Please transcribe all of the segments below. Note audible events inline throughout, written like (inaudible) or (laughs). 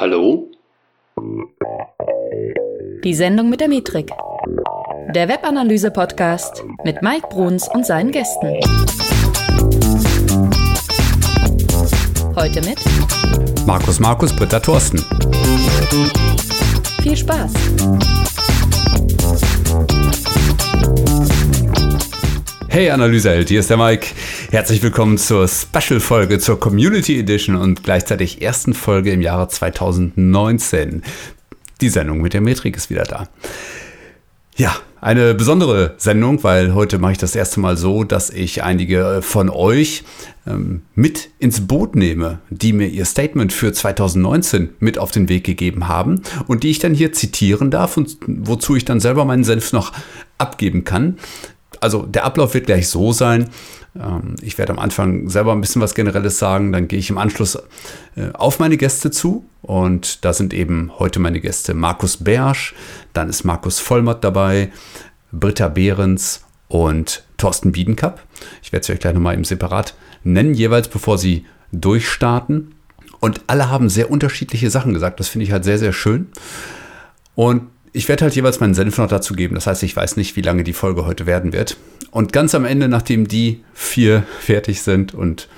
Hallo? Die Sendung mit der Metrik. Der Webanalyse-Podcast mit Mike Bruns und seinen Gästen. Heute mit Markus Markus, Britta Thorsten. Viel Spaß! Hey Analyseheld, hier ist der Mike. Herzlich willkommen zur Special-Folge, zur Community Edition und gleichzeitig ersten Folge im Jahre 2019. Die Sendung mit der Metrik ist wieder da. Ja, eine besondere Sendung, weil heute mache ich das erste Mal so, dass ich einige von euch ähm, mit ins Boot nehme, die mir ihr Statement für 2019 mit auf den Weg gegeben haben und die ich dann hier zitieren darf und wozu ich dann selber meinen Senf noch abgeben kann also der Ablauf wird gleich so sein. Ähm, ich werde am Anfang selber ein bisschen was Generelles sagen, dann gehe ich im Anschluss äh, auf meine Gäste zu und da sind eben heute meine Gäste Markus Bersch, dann ist Markus Vollmott dabei, Britta Behrens und Thorsten Wiedenkapp. Ich werde sie euch gleich nochmal im Separat nennen, jeweils bevor sie durchstarten. Und alle haben sehr unterschiedliche Sachen gesagt. Das finde ich halt sehr, sehr schön. Und ich werde halt jeweils meinen Senf noch dazu geben. Das heißt, ich weiß nicht, wie lange die Folge heute werden wird. Und ganz am Ende, nachdem die vier (laughs) fertig sind und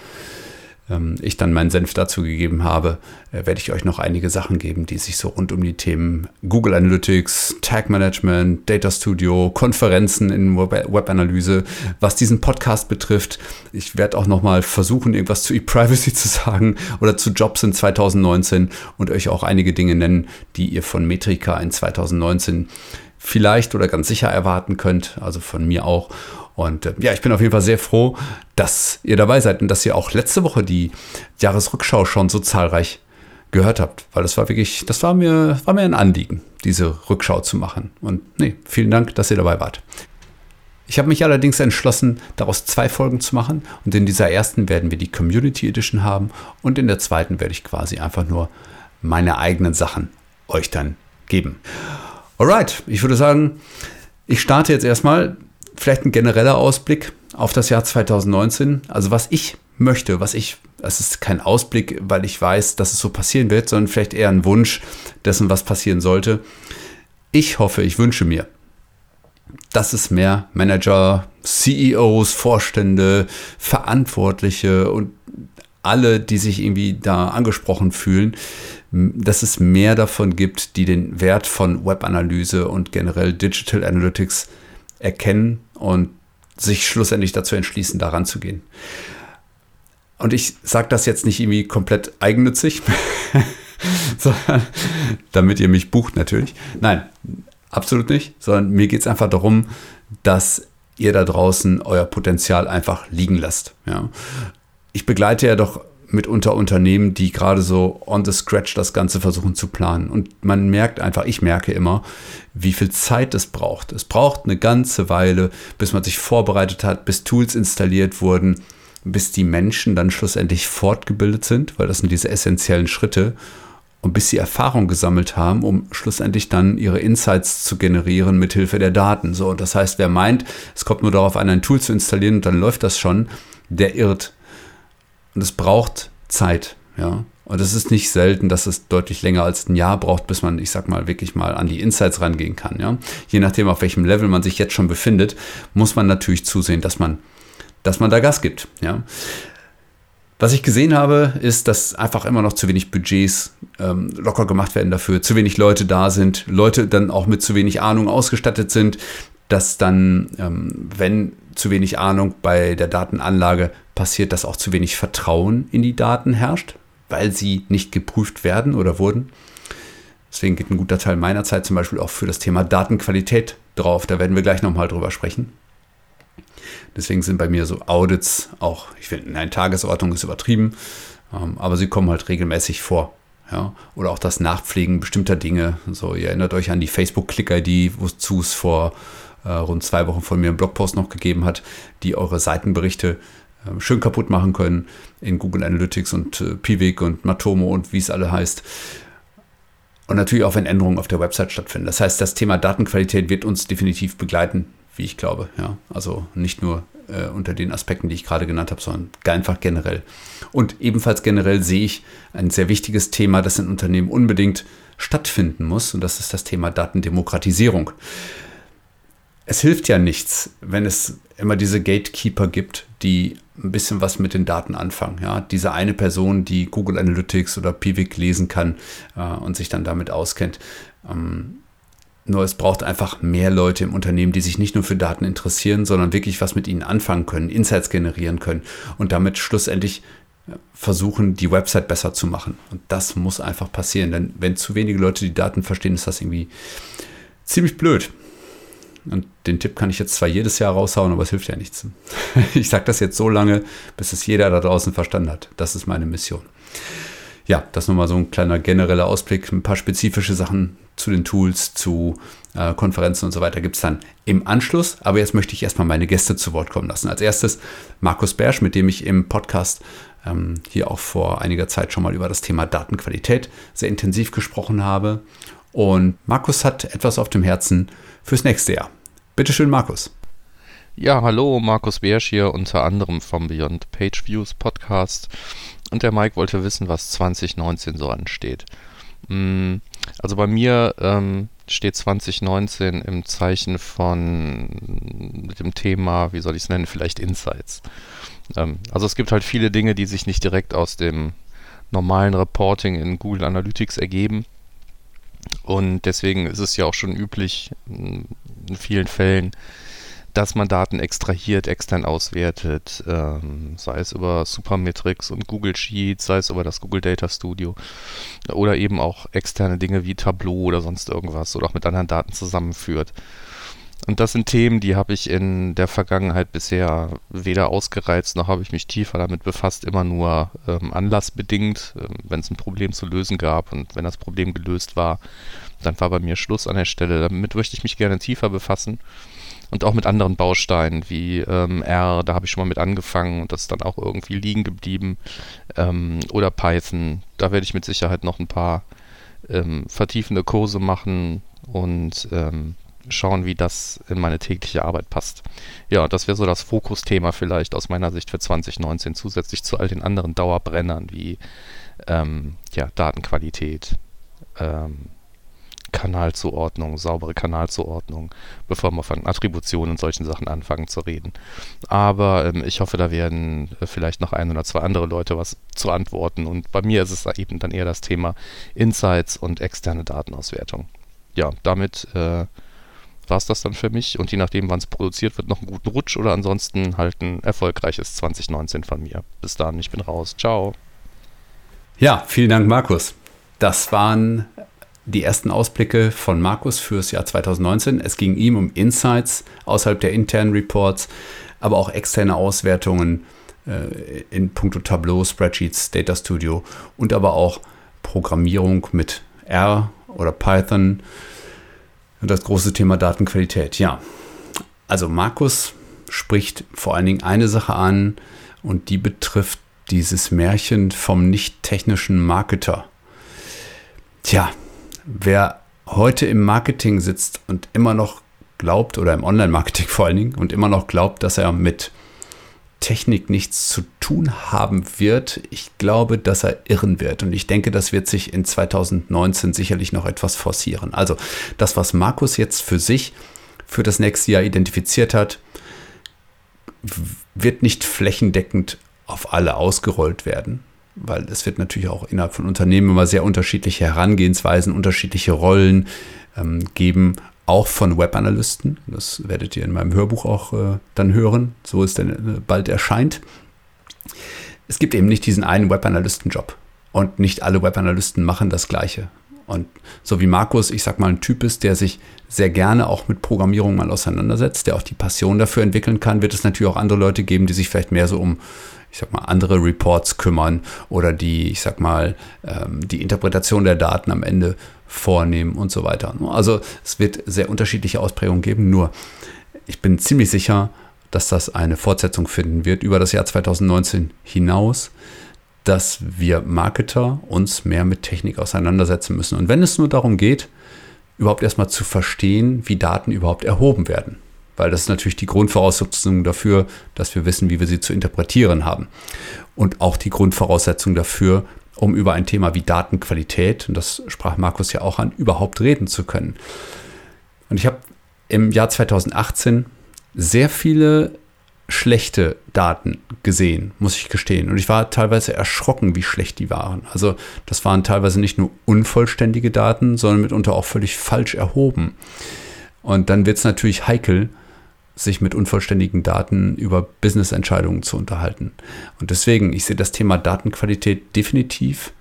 ich dann meinen Senf dazu gegeben habe, äh, werde ich euch noch einige Sachen geben, die sich so rund um die Themen Google Analytics, Tag Management, Data Studio, Konferenzen in Webanalyse, was diesen Podcast betrifft. Ich werde auch noch mal versuchen, irgendwas zu ePrivacy zu sagen oder zu Jobs in 2019 und euch auch einige Dinge nennen, die ihr von Metrika in 2019 vielleicht oder ganz sicher erwarten könnt, also von mir auch. Und äh, ja, ich bin auf jeden Fall sehr froh, dass ihr dabei seid und dass ihr auch letzte Woche die Jahresrückschau schon so zahlreich gehört habt, weil das war wirklich, das war mir, war mir ein Anliegen, diese Rückschau zu machen. Und nee, vielen Dank, dass ihr dabei wart. Ich habe mich allerdings entschlossen, daraus zwei Folgen zu machen und in dieser ersten werden wir die Community Edition haben und in der zweiten werde ich quasi einfach nur meine eigenen Sachen euch dann geben. Alright, ich würde sagen, ich starte jetzt erstmal vielleicht ein genereller Ausblick auf das Jahr 2019. Also was ich möchte, was ich, das ist kein Ausblick, weil ich weiß, dass es so passieren wird, sondern vielleicht eher ein Wunsch dessen, was passieren sollte. Ich hoffe, ich wünsche mir, dass es mehr Manager, CEOs, Vorstände, Verantwortliche und alle, die sich irgendwie da angesprochen fühlen, dass es mehr davon gibt, die den Wert von Webanalyse und generell Digital Analytics erkennen und sich schlussendlich dazu entschließen, daran zu gehen. Und ich sage das jetzt nicht irgendwie komplett eigennützig, (laughs) sondern damit ihr mich bucht natürlich. Nein, absolut nicht, sondern mir geht es einfach darum, dass ihr da draußen euer Potenzial einfach liegen lasst. Ja. Ich begleite ja doch mitunter Unternehmen, die gerade so on the scratch das Ganze versuchen zu planen. Und man merkt einfach, ich merke immer, wie viel Zeit es braucht. Es braucht eine ganze Weile, bis man sich vorbereitet hat, bis Tools installiert wurden, bis die Menschen dann schlussendlich fortgebildet sind, weil das sind diese essentiellen Schritte. Und bis sie Erfahrung gesammelt haben, um schlussendlich dann ihre Insights zu generieren mit Hilfe der Daten. So, das heißt, wer meint, es kommt nur darauf an, ein Tool zu installieren und dann läuft das schon, der irrt. Und es braucht Zeit, ja. Und es ist nicht selten, dass es deutlich länger als ein Jahr braucht, bis man, ich sag mal, wirklich mal an die Insights rangehen kann, ja. Je nachdem, auf welchem Level man sich jetzt schon befindet, muss man natürlich zusehen, dass man, dass man da Gas gibt, ja. Was ich gesehen habe, ist, dass einfach immer noch zu wenig Budgets ähm, locker gemacht werden dafür, zu wenig Leute da sind, Leute dann auch mit zu wenig Ahnung ausgestattet sind, dass dann, ähm, wenn zu wenig Ahnung bei der Datenanlage passiert, dass auch zu wenig Vertrauen in die Daten herrscht, weil sie nicht geprüft werden oder wurden. Deswegen geht ein guter Teil meiner Zeit zum Beispiel auch für das Thema Datenqualität drauf. Da werden wir gleich nochmal drüber sprechen. Deswegen sind bei mir so Audits auch, ich finde, nein, Tagesordnung ist übertrieben, ähm, aber sie kommen halt regelmäßig vor. Ja? Oder auch das Nachpflegen bestimmter Dinge. So, ihr erinnert euch an die Facebook-Click-ID, wozu es vor äh, rund zwei Wochen von mir einen Blogpost noch gegeben hat, die eure Seitenberichte schön kaputt machen können in Google Analytics und äh, Piwik und Matomo und wie es alle heißt. Und natürlich auch, wenn Änderungen auf der Website stattfinden. Das heißt, das Thema Datenqualität wird uns definitiv begleiten, wie ich glaube. Ja, also nicht nur äh, unter den Aspekten, die ich gerade genannt habe, sondern einfach generell. Und ebenfalls generell sehe ich ein sehr wichtiges Thema, das in Unternehmen unbedingt stattfinden muss. Und das ist das Thema Datendemokratisierung. Es hilft ja nichts, wenn es immer diese Gatekeeper gibt, die ein bisschen was mit den Daten anfangen. Ja, diese eine Person, die Google Analytics oder Pivik lesen kann äh, und sich dann damit auskennt. Ähm, nur es braucht einfach mehr Leute im Unternehmen, die sich nicht nur für Daten interessieren, sondern wirklich was mit ihnen anfangen können, Insights generieren können und damit schlussendlich äh, versuchen, die Website besser zu machen. Und das muss einfach passieren, denn wenn zu wenige Leute die Daten verstehen, ist das irgendwie ziemlich blöd. Und den Tipp kann ich jetzt zwar jedes Jahr raushauen, aber es hilft ja nichts. (laughs) Ich sage das jetzt so lange, bis es jeder da draußen verstanden hat. Das ist meine Mission. Ja, das nochmal so ein kleiner genereller Ausblick. Ein paar spezifische Sachen zu den Tools, zu äh, Konferenzen und so weiter gibt es dann im Anschluss. Aber jetzt möchte ich erstmal meine Gäste zu Wort kommen lassen. Als erstes Markus Bersch, mit dem ich im Podcast ähm, hier auch vor einiger Zeit schon mal über das Thema Datenqualität sehr intensiv gesprochen habe. Und Markus hat etwas auf dem Herzen fürs nächste Jahr. Bitte schön, Markus. Ja, hallo, Markus Beersch hier, unter anderem vom Beyond Page Views Podcast. Und der Mike wollte wissen, was 2019 so ansteht. Mm, also bei mir ähm, steht 2019 im Zeichen von dem Thema, wie soll ich es nennen, vielleicht Insights. Ähm, also es gibt halt viele Dinge, die sich nicht direkt aus dem normalen Reporting in Google Analytics ergeben, und deswegen ist es ja auch schon üblich in vielen Fällen, dass man Daten extrahiert, extern auswertet, ähm, sei es über Supermetrics und Google Sheets, sei es über das Google Data Studio oder eben auch externe Dinge wie Tableau oder sonst irgendwas oder auch mit anderen Daten zusammenführt. Und das sind Themen, die habe ich in der Vergangenheit bisher weder ausgereizt, noch habe ich mich tiefer damit befasst, immer nur ähm, anlassbedingt, äh, wenn es ein Problem zu lösen gab und wenn das Problem gelöst war, dann war bei mir Schluss an der Stelle. Damit möchte ich mich gerne tiefer befassen und auch mit anderen Bausteinen wie ähm, R, da habe ich schon mal mit angefangen und das ist dann auch irgendwie liegen geblieben ähm, oder Python, da werde ich mit Sicherheit noch ein paar ähm, vertiefende Kurse machen und ähm, schauen, wie das in meine tägliche Arbeit passt. Ja, das wäre so das Fokusthema vielleicht aus meiner Sicht für 2019, zusätzlich zu all den anderen Dauerbrennern wie ähm, ja, Datenqualität, ähm, Kanalzuordnung, saubere Kanalzuordnung, bevor wir von Attributionen und solchen Sachen anfangen zu reden. Aber ähm, ich hoffe, da werden äh, vielleicht noch ein oder zwei andere Leute was zu antworten. Und bei mir ist es eben dann eher das Thema Insights und externe Datenauswertung. Ja, damit äh, war es das dann für mich und je nachdem, wann es produziert wird, noch einen guten Rutsch oder ansonsten halt ein erfolgreiches 2019 von mir. Bis dann, ich bin raus. Ciao. Ja, vielen Dank, Markus. Das waren die ersten Ausblicke von Markus fürs Jahr 2019. Es ging ihm um Insights außerhalb der internen Reports, aber auch externe Auswertungen äh, in puncto Tableau, Spreadsheets, Data Studio und aber auch Programmierung mit R oder Python das große Thema Datenqualität. Ja, also Markus spricht vor allen Dingen eine Sache an und die betrifft dieses Märchen vom nicht technischen Marketer. Tja, wer heute im Marketing sitzt und immer noch glaubt, oder im Online-Marketing vor allen Dingen, und immer noch glaubt, dass er mit Technik nichts zu tun haben wird. Ich glaube, dass er irren wird. Und ich denke, das wird sich in 2019 sicherlich noch etwas forcieren. Also das, was Markus jetzt für sich für das nächste Jahr identifiziert hat, wird nicht flächendeckend auf alle ausgerollt werden, weil es wird natürlich auch innerhalb von Unternehmen immer sehr unterschiedliche Herangehensweisen, unterschiedliche Rollen ähm, geben auch von Webanalysten. Das werdet ihr in meinem Hörbuch auch äh, dann hören, so es denn äh, bald erscheint. Es gibt eben nicht diesen einen Webanalysten-Job und nicht alle Webanalysten machen das Gleiche. Und so wie Markus, ich sag mal, ein Typ ist, der sich sehr gerne auch mit Programmierung mal auseinandersetzt, der auch die Passion dafür entwickeln kann, wird es natürlich auch andere Leute geben, die sich vielleicht mehr so um, ich sag mal, andere Reports kümmern oder die, ich sag mal, ähm, die Interpretation der Daten am Ende vornehmen und so weiter. Also es wird sehr unterschiedliche Ausprägungen geben, nur ich bin ziemlich sicher, dass das eine Fortsetzung finden wird über das Jahr 2019 hinaus, dass wir Marketer uns mehr mit Technik auseinandersetzen müssen. Und wenn es nur darum geht, überhaupt erstmal zu verstehen, wie Daten überhaupt erhoben werden. weil das ist natürlich die Grundvoraussetzung dafür, dass wir wissen, wie wir sie zu interpretieren haben. Und auch die Grundvoraussetzung dafür, um über ein Thema wie Datenqualität, und das sprach Markus ja auch an, überhaupt reden zu können. Und ich habe im Jahr 2018 sehr viele schlechte Daten gesehen, muss ich gestehen. Und ich war teilweise erschrocken, wie schlecht die waren. Also das waren teilweise nicht nur unvollständige Daten, sondern mitunter auch völlig falsch erhoben. Und dann wird es natürlich heikel, sich mit unvollständigen Daten über Business-Entscheidungen zu unterhalten. Und deswegen, ich sehe das Thema Datenqualität definitiv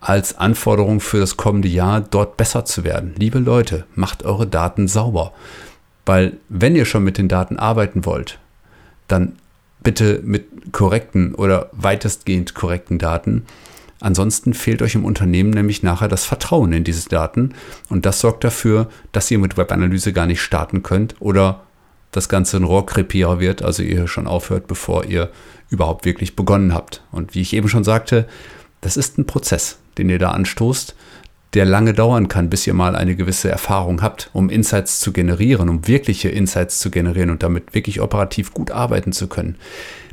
als Anforderung für das kommende Jahr, dort besser zu werden. Liebe Leute, macht eure Daten sauber. Weil wenn ihr schon mit den Daten arbeiten wollt, dann bitte mit korrekten oder weitestgehend korrekten Daten. Ansonsten fehlt euch im Unternehmen nämlich nachher das Vertrauen in diese Daten und das sorgt dafür, dass ihr mit Webanalyse gar nicht starten könnt oder das Ganze ein Rohrkrepierer wird, also ihr schon aufhört, bevor ihr überhaupt wirklich begonnen habt. Und wie ich eben schon sagte, das ist ein Prozess, den ihr da anstoßt, der lange dauern kann, bis ihr mal eine gewisse Erfahrung habt, um Insights zu generieren, um wirkliche Insights zu generieren und damit wirklich operativ gut arbeiten zu können.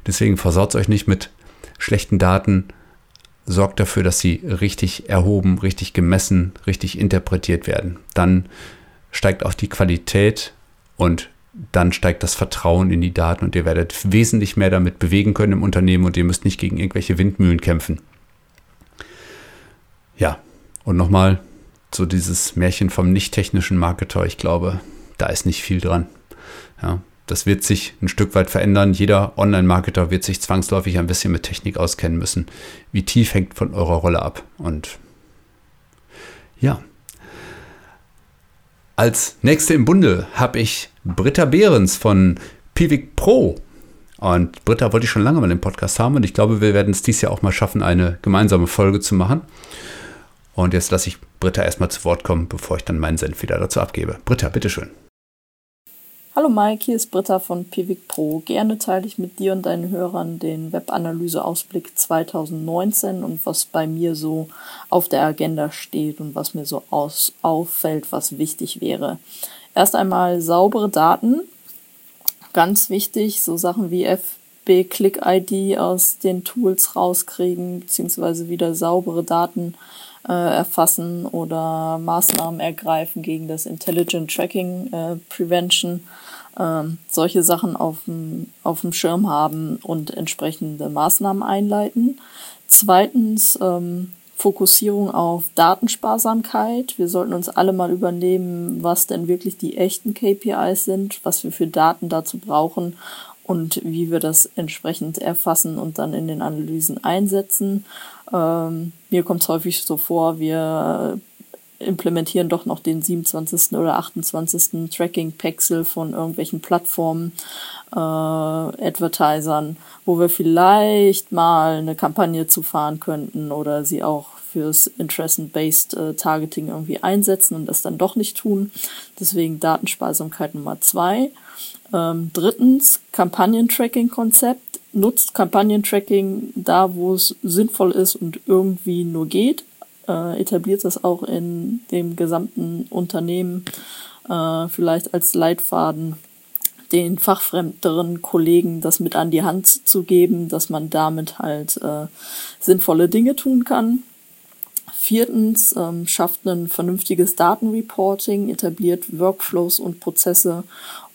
Deswegen versaut euch nicht mit schlechten Daten, sorgt dafür, dass sie richtig erhoben, richtig gemessen, richtig interpretiert werden. Dann steigt auch die Qualität und dann steigt das Vertrauen in die Daten und ihr werdet wesentlich mehr damit bewegen können im Unternehmen und ihr müsst nicht gegen irgendwelche Windmühlen kämpfen. Ja, und nochmal so dieses Märchen vom nicht-technischen Marketer, ich glaube, da ist nicht viel dran. Ja, das wird sich ein Stück weit verändern. Jeder Online-Marketer wird sich zwangsläufig ein bisschen mit Technik auskennen müssen. Wie tief hängt von eurer Rolle ab? Und ja, als nächste im Bunde habe ich Britta Behrens von Pivik Pro. Und Britta wollte ich schon lange mal im Podcast haben und ich glaube, wir werden es dieses Jahr auch mal schaffen, eine gemeinsame Folge zu machen. Und jetzt lasse ich Britta erstmal zu Wort kommen, bevor ich dann meinen Senf wieder dazu abgebe. Britta, bitteschön. Hallo Mike, hier ist Britta von Pivik Pro. Gerne teile ich mit dir und deinen Hörern den Webanalyse-Ausblick 2019 und was bei mir so auf der Agenda steht und was mir so aus auffällt, was wichtig wäre. Erst einmal saubere Daten, ganz wichtig, so Sachen wie FB Click ID aus den Tools rauskriegen, beziehungsweise wieder saubere Daten äh, erfassen oder Maßnahmen ergreifen gegen das Intelligent Tracking äh, Prevention, ähm, solche Sachen auf dem Schirm haben und entsprechende Maßnahmen einleiten. Zweitens ähm, Fokussierung auf Datensparsamkeit. Wir sollten uns alle mal übernehmen, was denn wirklich die echten KPIs sind, was wir für Daten dazu brauchen und wie wir das entsprechend erfassen und dann in den Analysen einsetzen. Ähm, mir kommt es häufig so vor, wir implementieren doch noch den 27. oder 28. Tracking-Pixel von irgendwelchen Plattformen, äh, Advertisern, wo wir vielleicht mal eine Kampagne zu fahren könnten oder sie auch fürs Interest-Based äh, Targeting irgendwie einsetzen und das dann doch nicht tun. Deswegen Datensparsamkeit Nummer zwei. Ähm, drittens, Kampagnen-Tracking-Konzept. Nutzt Kampagnen-Tracking da, wo es sinnvoll ist und irgendwie nur geht. Äh, etabliert das auch in dem gesamten Unternehmen äh, vielleicht als Leitfaden den fachfremderen Kollegen das mit an die Hand zu geben, dass man damit halt äh, sinnvolle Dinge tun kann. Viertens ähm, schafft ein vernünftiges Datenreporting, etabliert Workflows und Prozesse,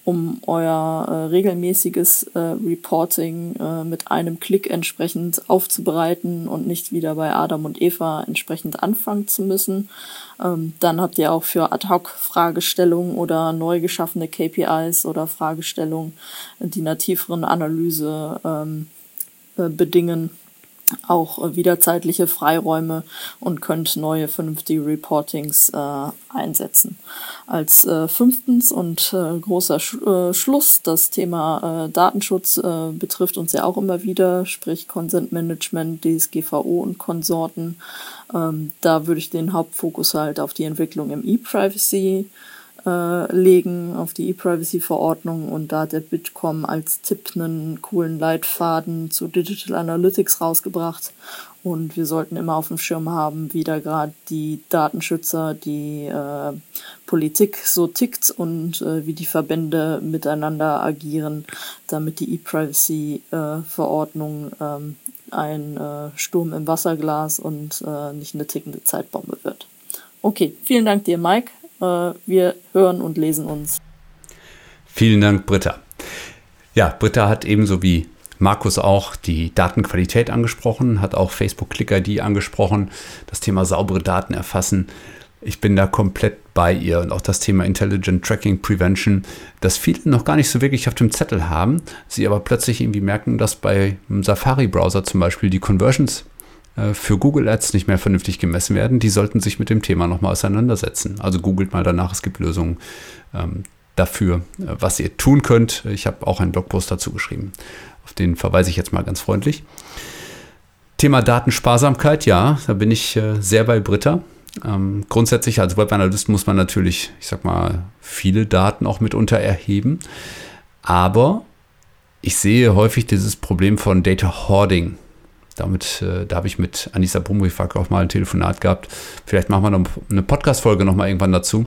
um euer äh, regelmäßiges äh, Reporting äh, mit einem Klick entsprechend aufzubereiten und nicht wieder bei Adam und Eva entsprechend anfangen zu müssen. Ähm, dann habt ihr auch für Ad-Hoc-Fragestellungen oder neu geschaffene KPIs oder Fragestellungen, die einer tieferen Analyse ähm, äh, bedingen, auch äh, wieder zeitliche Freiräume und könnt neue vernünftige Reportings äh, einsetzen. Als äh, fünftens und äh, großer Sch äh, Schluss, das Thema äh, Datenschutz äh, betrifft uns ja auch immer wieder, sprich Consent Management, DSGVO und Konsorten. Ähm, da würde ich den Hauptfokus halt auf die Entwicklung im E-Privacy äh, legen auf die E-Privacy-Verordnung und da hat der Bitkom als Tipp einen coolen Leitfaden zu Digital Analytics rausgebracht und wir sollten immer auf dem Schirm haben, wie da gerade die Datenschützer, die äh, Politik so tickt und äh, wie die Verbände miteinander agieren, damit die E-Privacy-Verordnung äh, ähm, ein äh, Sturm im Wasserglas und äh, nicht eine tickende Zeitbombe wird. Okay, vielen Dank dir, Mike. Äh, wir hören und lesen uns. Vielen Dank, Britta. Ja, Britta hat ebenso wie Markus auch die Datenqualität angesprochen, hat auch Facebook Click ID angesprochen, das Thema saubere Daten erfassen. Ich bin da komplett bei ihr und auch das Thema Intelligent Tracking Prevention, das viele noch gar nicht so wirklich auf dem Zettel haben, sie aber plötzlich irgendwie merken, dass bei einem Safari-Browser zum Beispiel die Conversions für Google Ads nicht mehr vernünftig gemessen werden. Die sollten sich mit dem Thema nochmal auseinandersetzen. Also googelt mal danach, es gibt Lösungen ähm, dafür, äh, was ihr tun könnt. Ich habe auch einen Blogpost dazu geschrieben. Auf den verweise ich jetzt mal ganz freundlich. Thema Datensparsamkeit, ja, da bin ich äh, sehr bei Britta. Ähm, grundsätzlich als Webanalyst muss man natürlich, ich sag mal, viele Daten auch mitunter erheben. Aber ich sehe häufig dieses Problem von Data Hoarding. Damit, äh, da habe ich mit Anissa Brumrifak auch mal ein Telefonat gehabt. Vielleicht machen wir noch eine Podcast-Folge nochmal irgendwann dazu.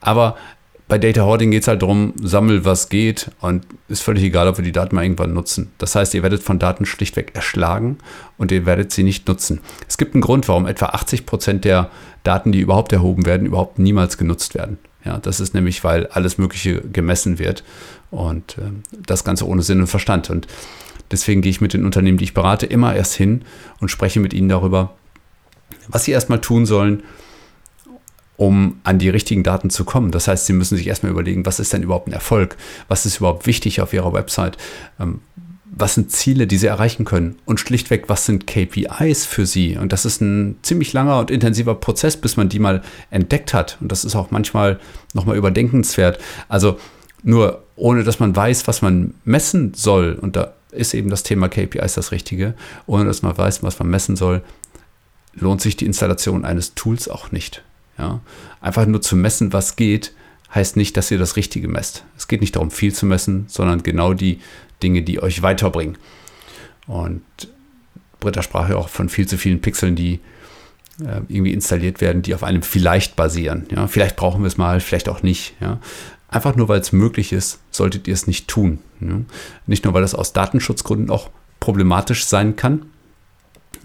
Aber bei Data Hoarding geht es halt darum, sammel was geht und ist völlig egal, ob wir die Daten mal irgendwann nutzen. Das heißt, ihr werdet von Daten schlichtweg erschlagen und ihr werdet sie nicht nutzen. Es gibt einen Grund, warum etwa 80 Prozent der Daten, die überhaupt erhoben werden, überhaupt niemals genutzt werden. Ja, das ist nämlich, weil alles Mögliche gemessen wird und äh, das Ganze ohne Sinn und Verstand. Und deswegen gehe ich mit den Unternehmen, die ich berate, immer erst hin und spreche mit ihnen darüber, was sie erstmal tun sollen, um an die richtigen Daten zu kommen. Das heißt, Sie müssen sich erstmal überlegen, was ist denn überhaupt ein Erfolg? Was ist überhaupt wichtig auf Ihrer Website? Ähm, was sind Ziele, die Sie erreichen können? Und schlichtweg, was sind KPIs für Sie? Und das ist ein ziemlich langer und intensiver Prozess, bis man die mal entdeckt hat. Und das ist auch manchmal nochmal überdenkenswert. Also nur ohne, dass man weiß, was man messen soll, und da ist eben das Thema KPIs das Richtige, ohne dass man weiß, was man messen soll, lohnt sich die Installation eines Tools auch nicht. Ja? Einfach nur zu messen, was geht, heißt nicht, dass ihr das Richtige messt. Es geht nicht darum, viel zu messen, sondern genau die Dinge, die euch weiterbringen. Und Britta sprach ja auch von viel zu vielen Pixeln, die äh, irgendwie installiert werden, die auf einem vielleicht basieren. Ja? Vielleicht brauchen wir es mal, vielleicht auch nicht. Ja? Einfach nur, weil es möglich ist, solltet ihr es nicht tun. Ja? Nicht nur, weil das aus Datenschutzgründen auch problematisch sein kann,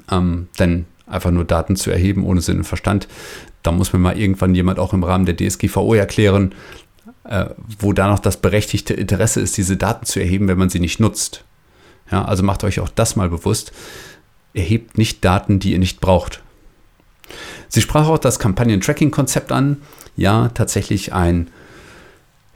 ähm, denn einfach nur Daten zu erheben ohne Sinn und Verstand, da muss mir mal irgendwann jemand auch im Rahmen der DSGVO erklären, äh, wo da noch das berechtigte Interesse ist, diese Daten zu erheben, wenn man sie nicht nutzt. Ja, also macht euch auch das mal bewusst. Erhebt nicht Daten, die ihr nicht braucht. Sie sprach auch das Kampagnen-Tracking-Konzept an. Ja, tatsächlich ein,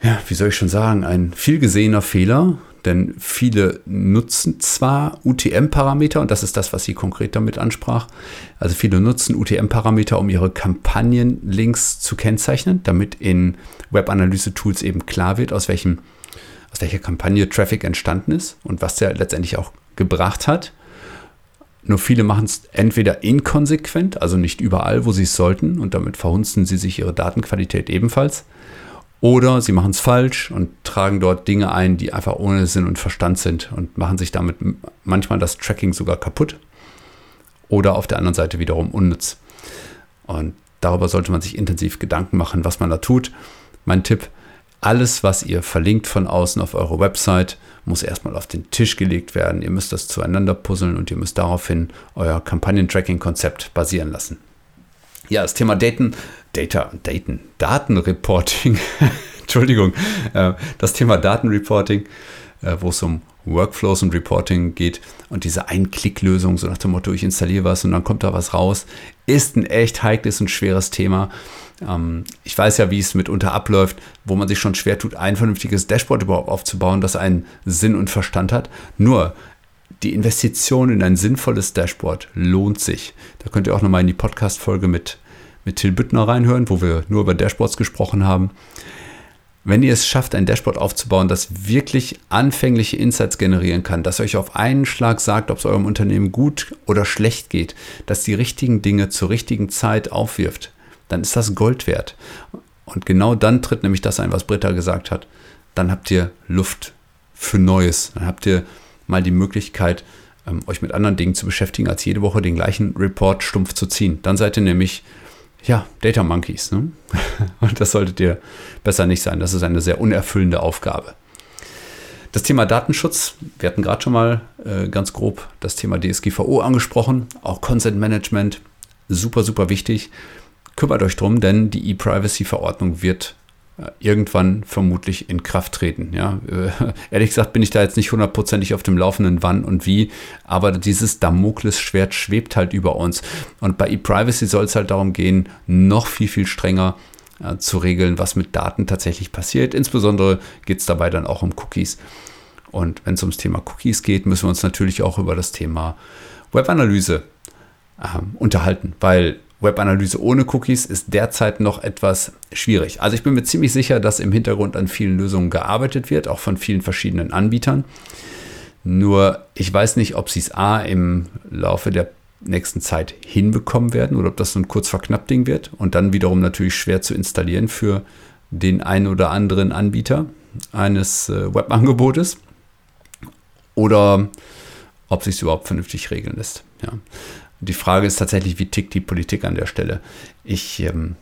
ja, wie soll ich schon sagen, ein viel gesehener Fehler, denn viele nutzen zwar UTM-Parameter, und das ist das, was sie konkret damit ansprach. Also viele nutzen UTM-Parameter, um ihre Kampagnen-Links zu kennzeichnen, damit in Web-Analyse-Tools eben klar wird, aus, welchem, aus welcher Kampagne Traffic entstanden ist und was der letztendlich auch gebracht hat. Nur viele machen es entweder inkonsequent, also nicht überall, wo sie es sollten, und damit verhunzen sie sich ihre Datenqualität ebenfalls oder sie machen es falsch und tragen dort Dinge ein, die einfach ohne Sinn und Verstand sind und machen sich damit manchmal das Tracking sogar kaputt. Oder auf der anderen Seite wiederum unnütz. Und darüber sollte man sich intensiv Gedanken machen, was man da tut. Mein Tipp, alles, was ihr verlinkt von außen auf eure Website, muss erstmal auf den Tisch gelegt werden. Ihr müsst das zueinander puzzeln und ihr müsst daraufhin euer Kampagnen-Tracking-Konzept basieren lassen. Ja, das Thema Daten, Data, Daten, Datenreporting, (laughs) Entschuldigung, äh, das Thema Datenreporting, äh, wo es um Workflows und Reporting geht und diese Ein-Klick-Lösung, so nach dem Motto, ich installiere was und dann kommt da was raus, ist ein echt heikles und schweres Thema. Ähm, ich weiß ja, wie es mitunter abläuft, wo man sich schon schwer tut, ein vernünftiges Dashboard überhaupt aufzubauen, das einen Sinn und Verstand hat. Nur die Investition in ein sinnvolles Dashboard lohnt sich. Da könnt ihr auch nochmal in die Podcast-Folge mit, mit Till Büttner reinhören, wo wir nur über Dashboards gesprochen haben. Wenn ihr es schafft, ein Dashboard aufzubauen, das wirklich anfängliche Insights generieren kann, das euch auf einen Schlag sagt, ob es eurem Unternehmen gut oder schlecht geht, das die richtigen Dinge zur richtigen Zeit aufwirft, dann ist das Gold wert. Und genau dann tritt nämlich das ein, was Britta gesagt hat. Dann habt ihr Luft für Neues. Dann habt ihr mal die Möglichkeit, ähm, euch mit anderen Dingen zu beschäftigen, als jede Woche den gleichen Report stumpf zu ziehen. Dann seid ihr nämlich, ja, Data Monkeys. Ne? (laughs) Und das solltet ihr besser nicht sein. Das ist eine sehr unerfüllende Aufgabe. Das Thema Datenschutz, wir hatten gerade schon mal äh, ganz grob das Thema DSGVO angesprochen, auch Consent Management, super, super wichtig. Kümmert euch drum, denn die E-Privacy-Verordnung wird irgendwann vermutlich in Kraft treten. Ja, äh, ehrlich gesagt bin ich da jetzt nicht hundertprozentig auf dem Laufenden, wann und wie, aber dieses Damoklesschwert schwebt halt über uns. Und bei E-Privacy soll es halt darum gehen, noch viel, viel strenger äh, zu regeln, was mit Daten tatsächlich passiert. Insbesondere geht es dabei dann auch um Cookies. Und wenn es ums Thema Cookies geht, müssen wir uns natürlich auch über das Thema Webanalyse ähm, unterhalten, weil Webanalyse ohne Cookies ist derzeit noch etwas schwierig. Also ich bin mir ziemlich sicher, dass im Hintergrund an vielen Lösungen gearbeitet wird, auch von vielen verschiedenen Anbietern. Nur ich weiß nicht, ob sie es A im Laufe der nächsten Zeit hinbekommen werden oder ob das so ein kurz verknappt Ding wird und dann wiederum natürlich schwer zu installieren für den einen oder anderen Anbieter eines äh, Webangebotes oder ob sich es überhaupt vernünftig regeln lässt. Ja. Die Frage ist tatsächlich, wie tickt die Politik an der Stelle? Ich, ähm,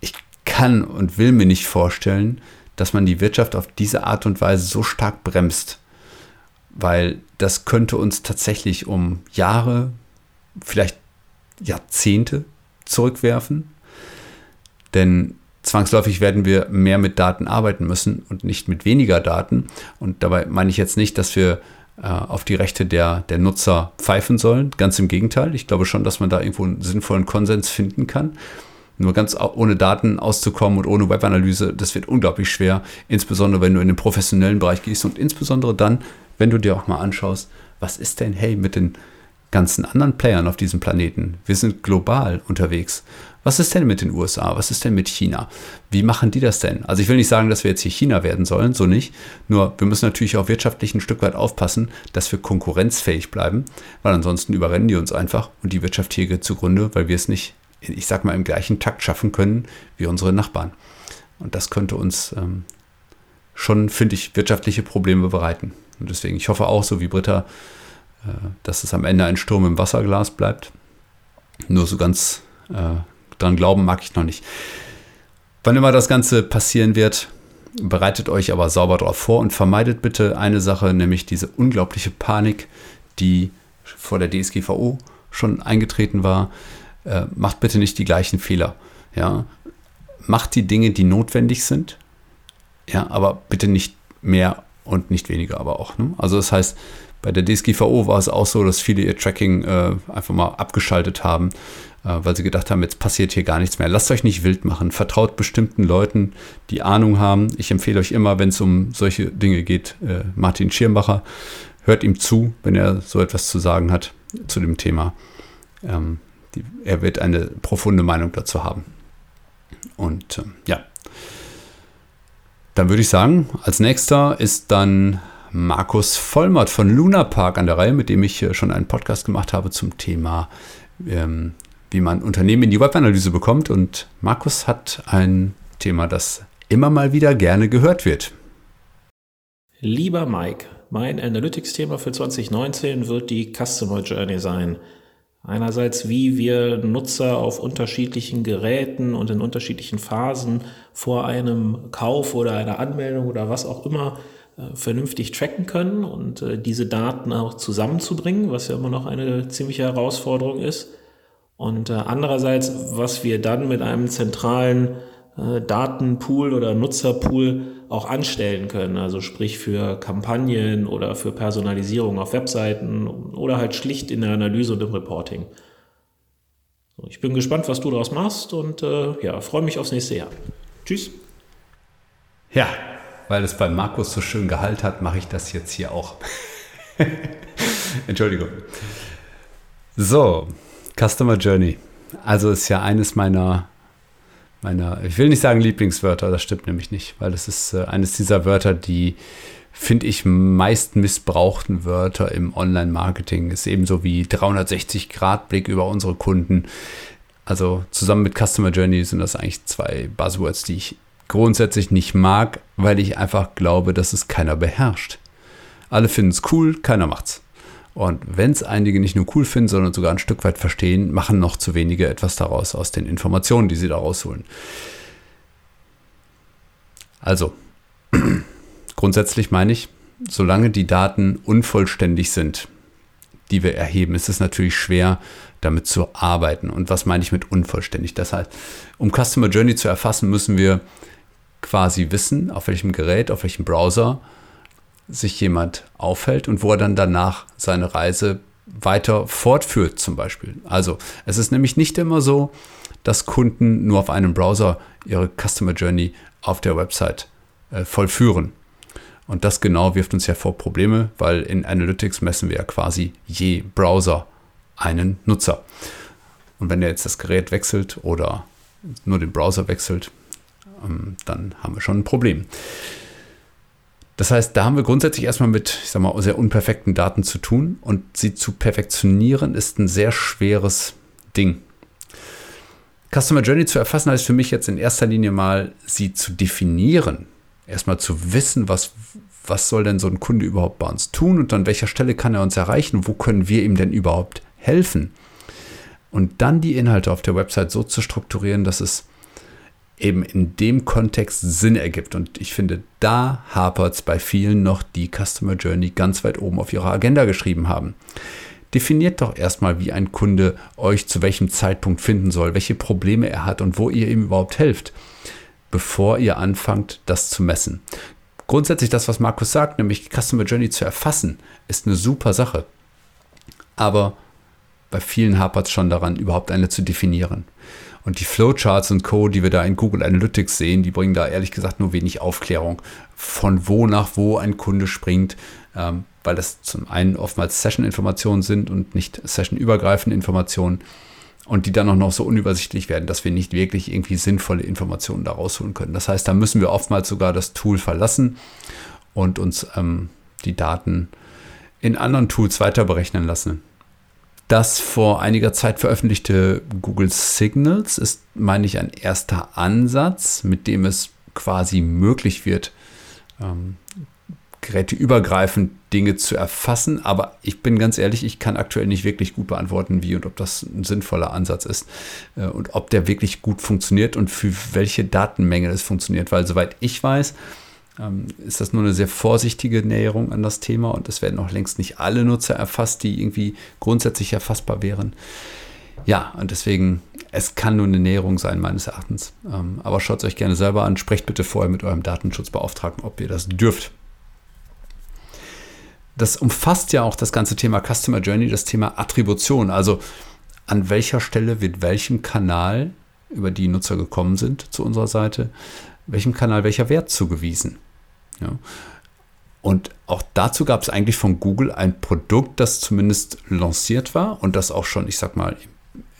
ich kann und will mir nicht vorstellen, dass man die Wirtschaft auf diese Art und Weise so stark bremst, weil das könnte uns tatsächlich um Jahre, vielleicht Jahrzehnte zurückwerfen. Denn zwangsläufig werden wir mehr mit Daten arbeiten müssen und nicht mit weniger Daten. Und dabei meine ich jetzt nicht, dass wir auf die Rechte der, der Nutzer pfeifen sollen. Ganz im Gegenteil. Ich glaube schon, dass man da irgendwo einen sinnvollen Konsens finden kann. Nur ganz ohne Daten auszukommen und ohne Webanalyse, das wird unglaublich schwer. Insbesondere, wenn du in den professionellen Bereich gehst und insbesondere dann, wenn du dir auch mal anschaust, was ist denn, hey, mit den ganzen anderen Playern auf diesem Planeten? Wir sind global unterwegs. Was ist denn mit den USA? Was ist denn mit China? Wie machen die das denn? Also ich will nicht sagen, dass wir jetzt hier China werden sollen, so nicht. Nur wir müssen natürlich auch wirtschaftlich ein Stück weit aufpassen, dass wir konkurrenzfähig bleiben, weil ansonsten überrennen die uns einfach und die Wirtschaft hier geht zugrunde, weil wir es nicht, ich sag mal, im gleichen Takt schaffen können wie unsere Nachbarn. Und das könnte uns ähm, schon, finde ich, wirtschaftliche Probleme bereiten. Und deswegen, ich hoffe auch, so wie Britta, äh, dass es am Ende ein Sturm im Wasserglas bleibt. Nur so ganz äh, dran glauben mag ich noch nicht. Wann immer das Ganze passieren wird, bereitet euch aber sauber darauf vor und vermeidet bitte eine Sache, nämlich diese unglaubliche Panik, die vor der DSGVO schon eingetreten war. Äh, macht bitte nicht die gleichen Fehler. Ja? Macht die Dinge, die notwendig sind, ja, aber bitte nicht mehr und nicht weniger, aber auch. Ne? Also das heißt, bei der DSGVO war es auch so, dass viele ihr Tracking äh, einfach mal abgeschaltet haben, weil sie gedacht haben, jetzt passiert hier gar nichts mehr. Lasst euch nicht wild machen. Vertraut bestimmten Leuten, die Ahnung haben. Ich empfehle euch immer, wenn es um solche Dinge geht, äh, Martin Schirmbacher. Hört ihm zu, wenn er so etwas zu sagen hat zu dem Thema. Ähm, er wird eine profunde Meinung dazu haben. Und ähm, ja, dann würde ich sagen, als nächster ist dann Markus Vollmert von Luna Park an der Reihe, mit dem ich schon einen Podcast gemacht habe zum Thema, ähm, wie man Unternehmen in die Webanalyse bekommt. Und Markus hat ein Thema, das immer mal wieder gerne gehört wird. Lieber Mike, mein Analytics-Thema für 2019 wird die Customer Journey sein. Einerseits, wie wir Nutzer auf unterschiedlichen Geräten und in unterschiedlichen Phasen vor einem Kauf oder einer Anmeldung oder was auch immer äh, vernünftig tracken können und äh, diese Daten auch zusammenzubringen, was ja immer noch eine ziemliche Herausforderung ist. Und äh, andererseits, was wir dann mit einem zentralen Datenpool oder Nutzerpool auch anstellen können, also sprich für Kampagnen oder für Personalisierung auf Webseiten oder halt schlicht in der Analyse und im Reporting. Ich bin gespannt, was du daraus machst und äh, ja, freue mich aufs nächste Jahr. Tschüss. Ja, weil es bei Markus so schön Gehalt hat, mache ich das jetzt hier auch. (laughs) Entschuldigung. So, Customer Journey. Also ist ja eines meiner, meiner, ich will nicht sagen Lieblingswörter, das stimmt nämlich nicht, weil das ist äh, eines dieser Wörter, die finde ich meist missbrauchten Wörter im Online-Marketing. Ist ebenso wie 360-Grad-Blick über unsere Kunden. Also zusammen mit Customer Journey sind das eigentlich zwei Buzzwords, die ich grundsätzlich nicht mag, weil ich einfach glaube, dass es keiner beherrscht. Alle finden es cool, keiner macht's. Und wenn es einige nicht nur cool finden, sondern sogar ein Stück weit verstehen, machen noch zu wenige etwas daraus aus den Informationen, die sie da rausholen. Also, (clears throat) grundsätzlich meine ich, solange die Daten unvollständig sind, die wir erheben, ist es natürlich schwer, damit zu arbeiten. Und was meine ich mit unvollständig? Das heißt, um Customer Journey zu erfassen, müssen wir quasi wissen, auf welchem Gerät, auf welchem Browser sich jemand aufhält und wo er dann danach seine Reise weiter fortführt zum Beispiel. Also es ist nämlich nicht immer so, dass Kunden nur auf einem Browser ihre Customer Journey auf der Website äh, vollführen. Und das genau wirft uns ja vor Probleme, weil in Analytics messen wir ja quasi je Browser einen Nutzer. Und wenn er jetzt das Gerät wechselt oder nur den Browser wechselt, ähm, dann haben wir schon ein Problem. Das heißt, da haben wir grundsätzlich erstmal mit, ich sag mal, sehr unperfekten Daten zu tun und sie zu perfektionieren ist ein sehr schweres Ding. Customer Journey zu erfassen heißt für mich jetzt in erster Linie mal, sie zu definieren. Erstmal zu wissen, was, was soll denn so ein Kunde überhaupt bei uns tun und an welcher Stelle kann er uns erreichen, wo können wir ihm denn überhaupt helfen. Und dann die Inhalte auf der Website so zu strukturieren, dass es eben in dem Kontext Sinn ergibt. Und ich finde, da hapert es bei vielen noch, die Customer Journey ganz weit oben auf ihrer Agenda geschrieben haben. Definiert doch erstmal, wie ein Kunde euch zu welchem Zeitpunkt finden soll, welche Probleme er hat und wo ihr ihm überhaupt helft, bevor ihr anfangt, das zu messen. Grundsätzlich das, was Markus sagt, nämlich Customer Journey zu erfassen, ist eine super Sache. Aber bei vielen hapert es schon daran, überhaupt eine zu definieren. Und die Flowcharts und Co., die wir da in Google Analytics sehen, die bringen da ehrlich gesagt nur wenig Aufklärung, von wo nach wo ein Kunde springt, ähm, weil das zum einen oftmals Session-Informationen sind und nicht Session-übergreifende Informationen und die dann auch noch so unübersichtlich werden, dass wir nicht wirklich irgendwie sinnvolle Informationen da rausholen können. Das heißt, da müssen wir oftmals sogar das Tool verlassen und uns ähm, die Daten in anderen Tools weiter berechnen lassen. Das vor einiger Zeit veröffentlichte Google Signals ist, meine ich, ein erster Ansatz, mit dem es quasi möglich wird, ähm, geräteübergreifend Dinge zu erfassen. Aber ich bin ganz ehrlich, ich kann aktuell nicht wirklich gut beantworten, wie und ob das ein sinnvoller Ansatz ist äh, und ob der wirklich gut funktioniert und für welche Datenmenge es funktioniert. Weil soweit ich weiß, ist das nur eine sehr vorsichtige Näherung an das Thema und es werden noch längst nicht alle Nutzer erfasst, die irgendwie grundsätzlich erfassbar wären. Ja, und deswegen, es kann nur eine Näherung sein, meines Erachtens. Ähm, aber schaut es euch gerne selber an. Sprecht bitte vorher mit eurem Datenschutzbeauftragten, ob ihr das dürft. Das umfasst ja auch das ganze Thema Customer Journey, das Thema Attribution. Also an welcher Stelle wird welchem Kanal, über die Nutzer gekommen sind zu unserer Seite, welchem Kanal welcher Wert zugewiesen. Ja. Und auch dazu gab es eigentlich von Google ein Produkt, das zumindest lanciert war und das auch schon, ich sag mal,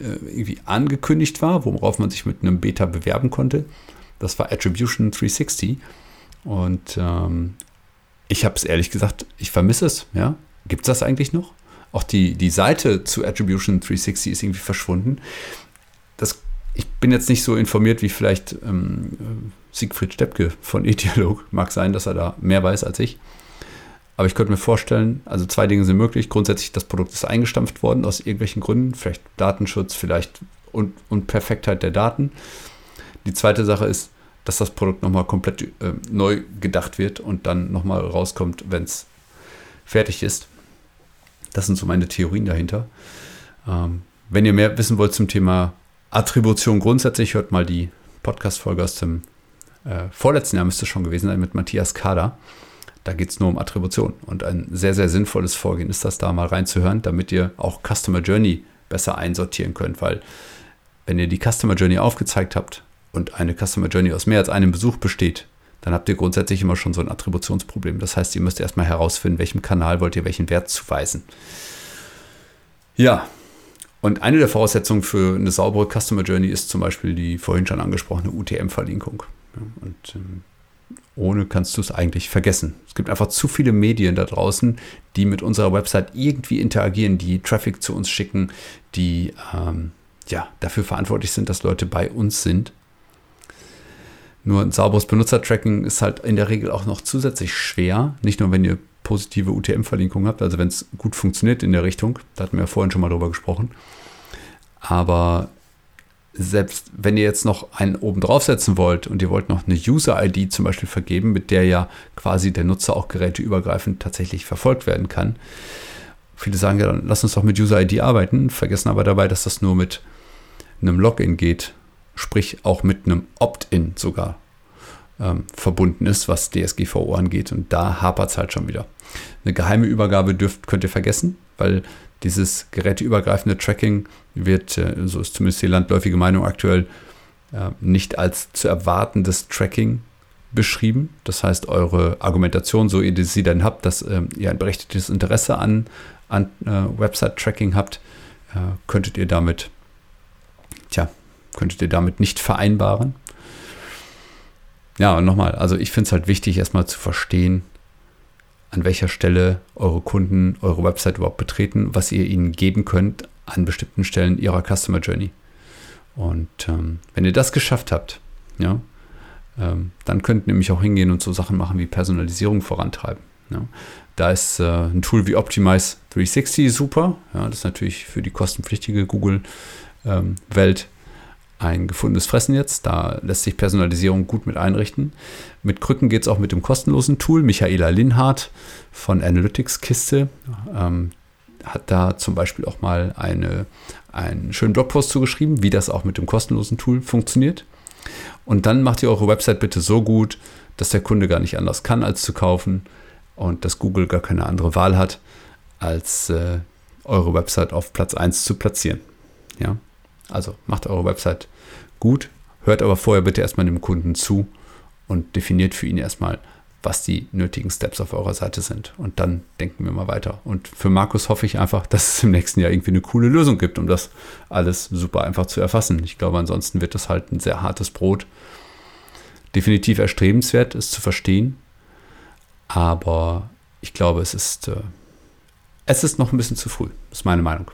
äh, irgendwie angekündigt war, worauf man sich mit einem Beta bewerben konnte. Das war Attribution 360. Und ähm, ich habe es ehrlich gesagt, ich vermisse es. Ja? Gibt es das eigentlich noch? Auch die, die Seite zu Attribution 360 ist irgendwie verschwunden. Ich bin jetzt nicht so informiert wie vielleicht ähm, Siegfried Steppke von E-Dialog. Mag sein, dass er da mehr weiß als ich. Aber ich könnte mir vorstellen, also zwei Dinge sind möglich. Grundsätzlich, das Produkt ist eingestampft worden aus irgendwelchen Gründen. Vielleicht Datenschutz, vielleicht Un Unperfektheit der Daten. Die zweite Sache ist, dass das Produkt nochmal komplett äh, neu gedacht wird und dann nochmal rauskommt, wenn es fertig ist. Das sind so meine Theorien dahinter. Ähm, wenn ihr mehr wissen wollt zum Thema Attribution grundsätzlich, hört mal die Podcast-Folge aus dem äh, vorletzten Jahr müsste schon gewesen sein mit Matthias Kader. Da geht es nur um Attribution. Und ein sehr, sehr sinnvolles Vorgehen ist das, da mal reinzuhören, damit ihr auch Customer Journey besser einsortieren könnt. Weil wenn ihr die Customer Journey aufgezeigt habt und eine Customer Journey aus mehr als einem Besuch besteht, dann habt ihr grundsätzlich immer schon so ein Attributionsproblem. Das heißt, ihr müsst erstmal herausfinden, welchem Kanal wollt ihr welchen Wert zuweisen. Ja, und eine der Voraussetzungen für eine saubere Customer Journey ist zum Beispiel die vorhin schon angesprochene UTM-Verlinkung. Und ähm, ohne kannst du es eigentlich vergessen. Es gibt einfach zu viele Medien da draußen, die mit unserer Website irgendwie interagieren, die Traffic zu uns schicken, die ähm, ja, dafür verantwortlich sind, dass Leute bei uns sind. Nur ein sauberes Benutzertracking ist halt in der Regel auch noch zusätzlich schwer. Nicht nur, wenn ihr positive UTM-Verlinkung habt, also wenn es gut funktioniert in der Richtung. Da hatten wir ja vorhin schon mal drüber gesprochen. Aber selbst wenn ihr jetzt noch einen oben draufsetzen wollt und ihr wollt noch eine User-ID zum Beispiel vergeben, mit der ja quasi der Nutzer auch geräteübergreifend tatsächlich verfolgt werden kann. Viele sagen ja, dann lass uns doch mit User-ID arbeiten, vergessen aber dabei, dass das nur mit einem Login geht, sprich auch mit einem Opt-in sogar ähm, verbunden ist, was DSGVO angeht. Und da hapert es halt schon wieder. Eine geheime Übergabe dürft, könnt ihr vergessen, weil dieses geräteübergreifende Tracking wird, äh, so ist zumindest die landläufige Meinung aktuell, äh, nicht als zu erwartendes Tracking beschrieben. Das heißt, eure Argumentation, so ihr sie dann habt, dass ähm, ihr ein berechtigtes Interesse an, an äh, Website-Tracking habt, könntet ihr damit, tja, könntet ihr damit nicht vereinbaren. Ja, und nochmal, also ich finde es halt wichtig, erstmal zu verstehen, an welcher Stelle eure Kunden eure Website überhaupt betreten, was ihr ihnen geben könnt an bestimmten Stellen ihrer Customer Journey. Und ähm, wenn ihr das geschafft habt, ja, ähm, dann könnt ihr nämlich auch hingehen und so Sachen machen wie Personalisierung vorantreiben. Ja. Da ist äh, ein Tool wie Optimize 360 super. Ja, das ist natürlich für die kostenpflichtige Google-Welt ähm, ein gefundenes Fressen jetzt. Da lässt sich Personalisierung gut mit einrichten. Mit Krücken geht es auch mit dem kostenlosen Tool. Michaela Linhardt von Analytics Kiste ähm, hat da zum Beispiel auch mal eine, einen schönen Blogpost zugeschrieben, wie das auch mit dem kostenlosen Tool funktioniert. Und dann macht ihr eure Website bitte so gut, dass der Kunde gar nicht anders kann, als zu kaufen und dass Google gar keine andere Wahl hat, als äh, eure Website auf Platz 1 zu platzieren. Ja? Also macht eure Website gut, hört aber vorher bitte erstmal dem Kunden zu und definiert für ihn erstmal, was die nötigen Steps auf eurer Seite sind. Und dann denken wir mal weiter. Und für Markus hoffe ich einfach, dass es im nächsten Jahr irgendwie eine coole Lösung gibt, um das alles super einfach zu erfassen. Ich glaube, ansonsten wird das halt ein sehr hartes Brot. Definitiv erstrebenswert, es zu verstehen. Aber ich glaube, es ist, äh, es ist noch ein bisschen zu früh. Ist meine Meinung.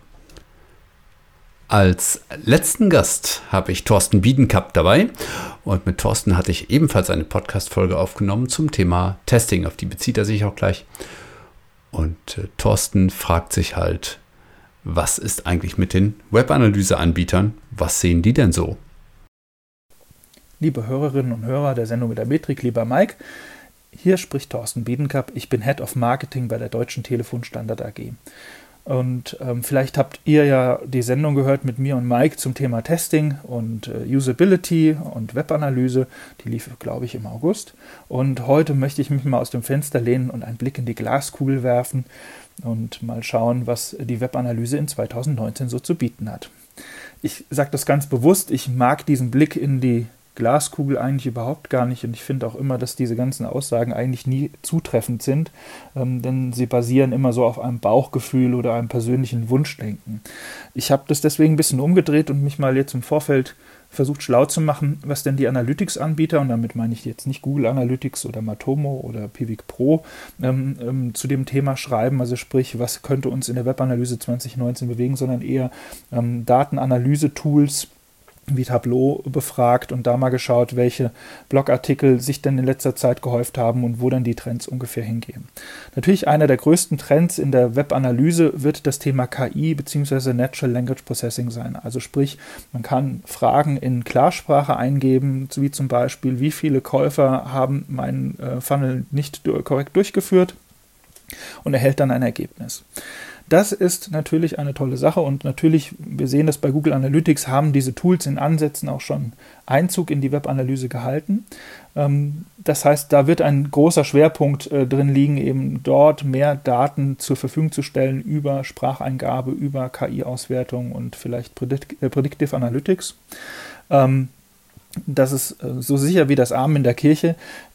Als letzten Gast habe ich Thorsten Biedenkap dabei und mit Thorsten hatte ich ebenfalls eine Podcast-Folge aufgenommen zum Thema Testing, auf die bezieht er sich auch gleich. Und äh, Thorsten fragt sich halt, was ist eigentlich mit den Webanalyse-Anbietern? Was sehen die denn so? Liebe Hörerinnen und Hörer der Sendung mit der Metrik, lieber Mike, hier spricht Thorsten Biedenkap. Ich bin Head of Marketing bei der Deutschen Telefonstandard AG. Und ähm, vielleicht habt ihr ja die Sendung gehört mit mir und Mike zum Thema Testing und äh, Usability und Webanalyse. Die lief, glaube ich, im August. Und heute möchte ich mich mal aus dem Fenster lehnen und einen Blick in die Glaskugel werfen und mal schauen, was die Webanalyse in 2019 so zu bieten hat. Ich sage das ganz bewusst, ich mag diesen Blick in die Glaskugel eigentlich überhaupt gar nicht. Und ich finde auch immer, dass diese ganzen Aussagen eigentlich nie zutreffend sind, ähm, denn sie basieren immer so auf einem Bauchgefühl oder einem persönlichen Wunschdenken. Ich habe das deswegen ein bisschen umgedreht und mich mal jetzt im Vorfeld versucht schlau zu machen, was denn die Analytics-Anbieter, und damit meine ich jetzt nicht Google Analytics oder Matomo oder Pivik Pro, ähm, ähm, zu dem Thema schreiben, also sprich, was könnte uns in der Webanalyse 2019 bewegen, sondern eher ähm, Datenanalyse-Tools, wie Tableau befragt und da mal geschaut, welche Blogartikel sich denn in letzter Zeit gehäuft haben und wo dann die Trends ungefähr hingehen. Natürlich einer der größten Trends in der Webanalyse wird das Thema KI bzw. Natural Language Processing sein. Also sprich, man kann Fragen in Klarsprache eingeben, wie zum Beispiel, wie viele Käufer haben meinen äh, Funnel nicht korrekt durchgeführt und erhält dann ein Ergebnis. Das ist natürlich eine tolle Sache und natürlich, wir sehen das bei Google Analytics, haben diese Tools in Ansätzen auch schon Einzug in die Webanalyse gehalten. Ähm, das heißt, da wird ein großer Schwerpunkt äh, drin liegen, eben dort mehr Daten zur Verfügung zu stellen über Spracheingabe, über KI-Auswertung und vielleicht äh, Predictive Analytics. Ähm, das ist äh, so sicher wie das Arm in der Kirche.